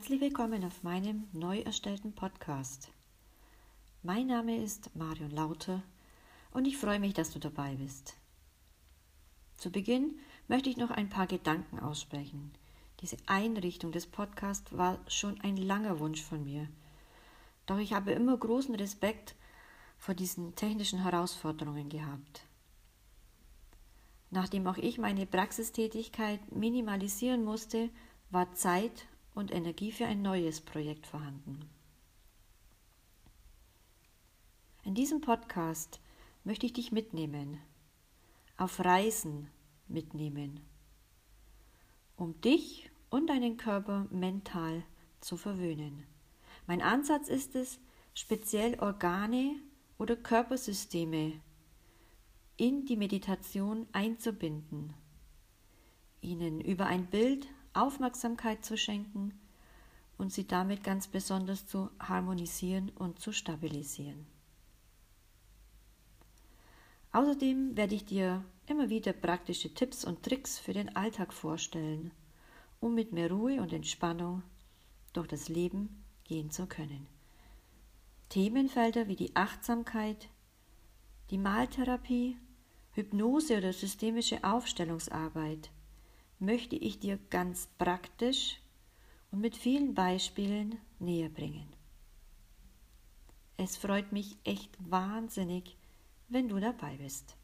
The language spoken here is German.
Herzlich willkommen auf meinem neu erstellten Podcast. Mein Name ist Marion Lauter und ich freue mich, dass du dabei bist. Zu Beginn möchte ich noch ein paar Gedanken aussprechen. Diese Einrichtung des Podcasts war schon ein langer Wunsch von mir. Doch ich habe immer großen Respekt vor diesen technischen Herausforderungen gehabt. Nachdem auch ich meine Praxistätigkeit minimalisieren musste, war Zeit und Energie für ein neues Projekt vorhanden. In diesem Podcast möchte ich dich mitnehmen, auf Reisen mitnehmen, um dich und deinen Körper mental zu verwöhnen. Mein Ansatz ist es, speziell Organe oder Körpersysteme in die Meditation einzubinden, ihnen über ein Bild Aufmerksamkeit zu schenken und sie damit ganz besonders zu harmonisieren und zu stabilisieren. Außerdem werde ich dir immer wieder praktische Tipps und Tricks für den Alltag vorstellen, um mit mehr Ruhe und Entspannung durch das Leben gehen zu können. Themenfelder wie die Achtsamkeit, die Maltherapie, Hypnose oder systemische Aufstellungsarbeit möchte ich dir ganz praktisch und mit vielen Beispielen näher bringen. Es freut mich echt wahnsinnig, wenn du dabei bist.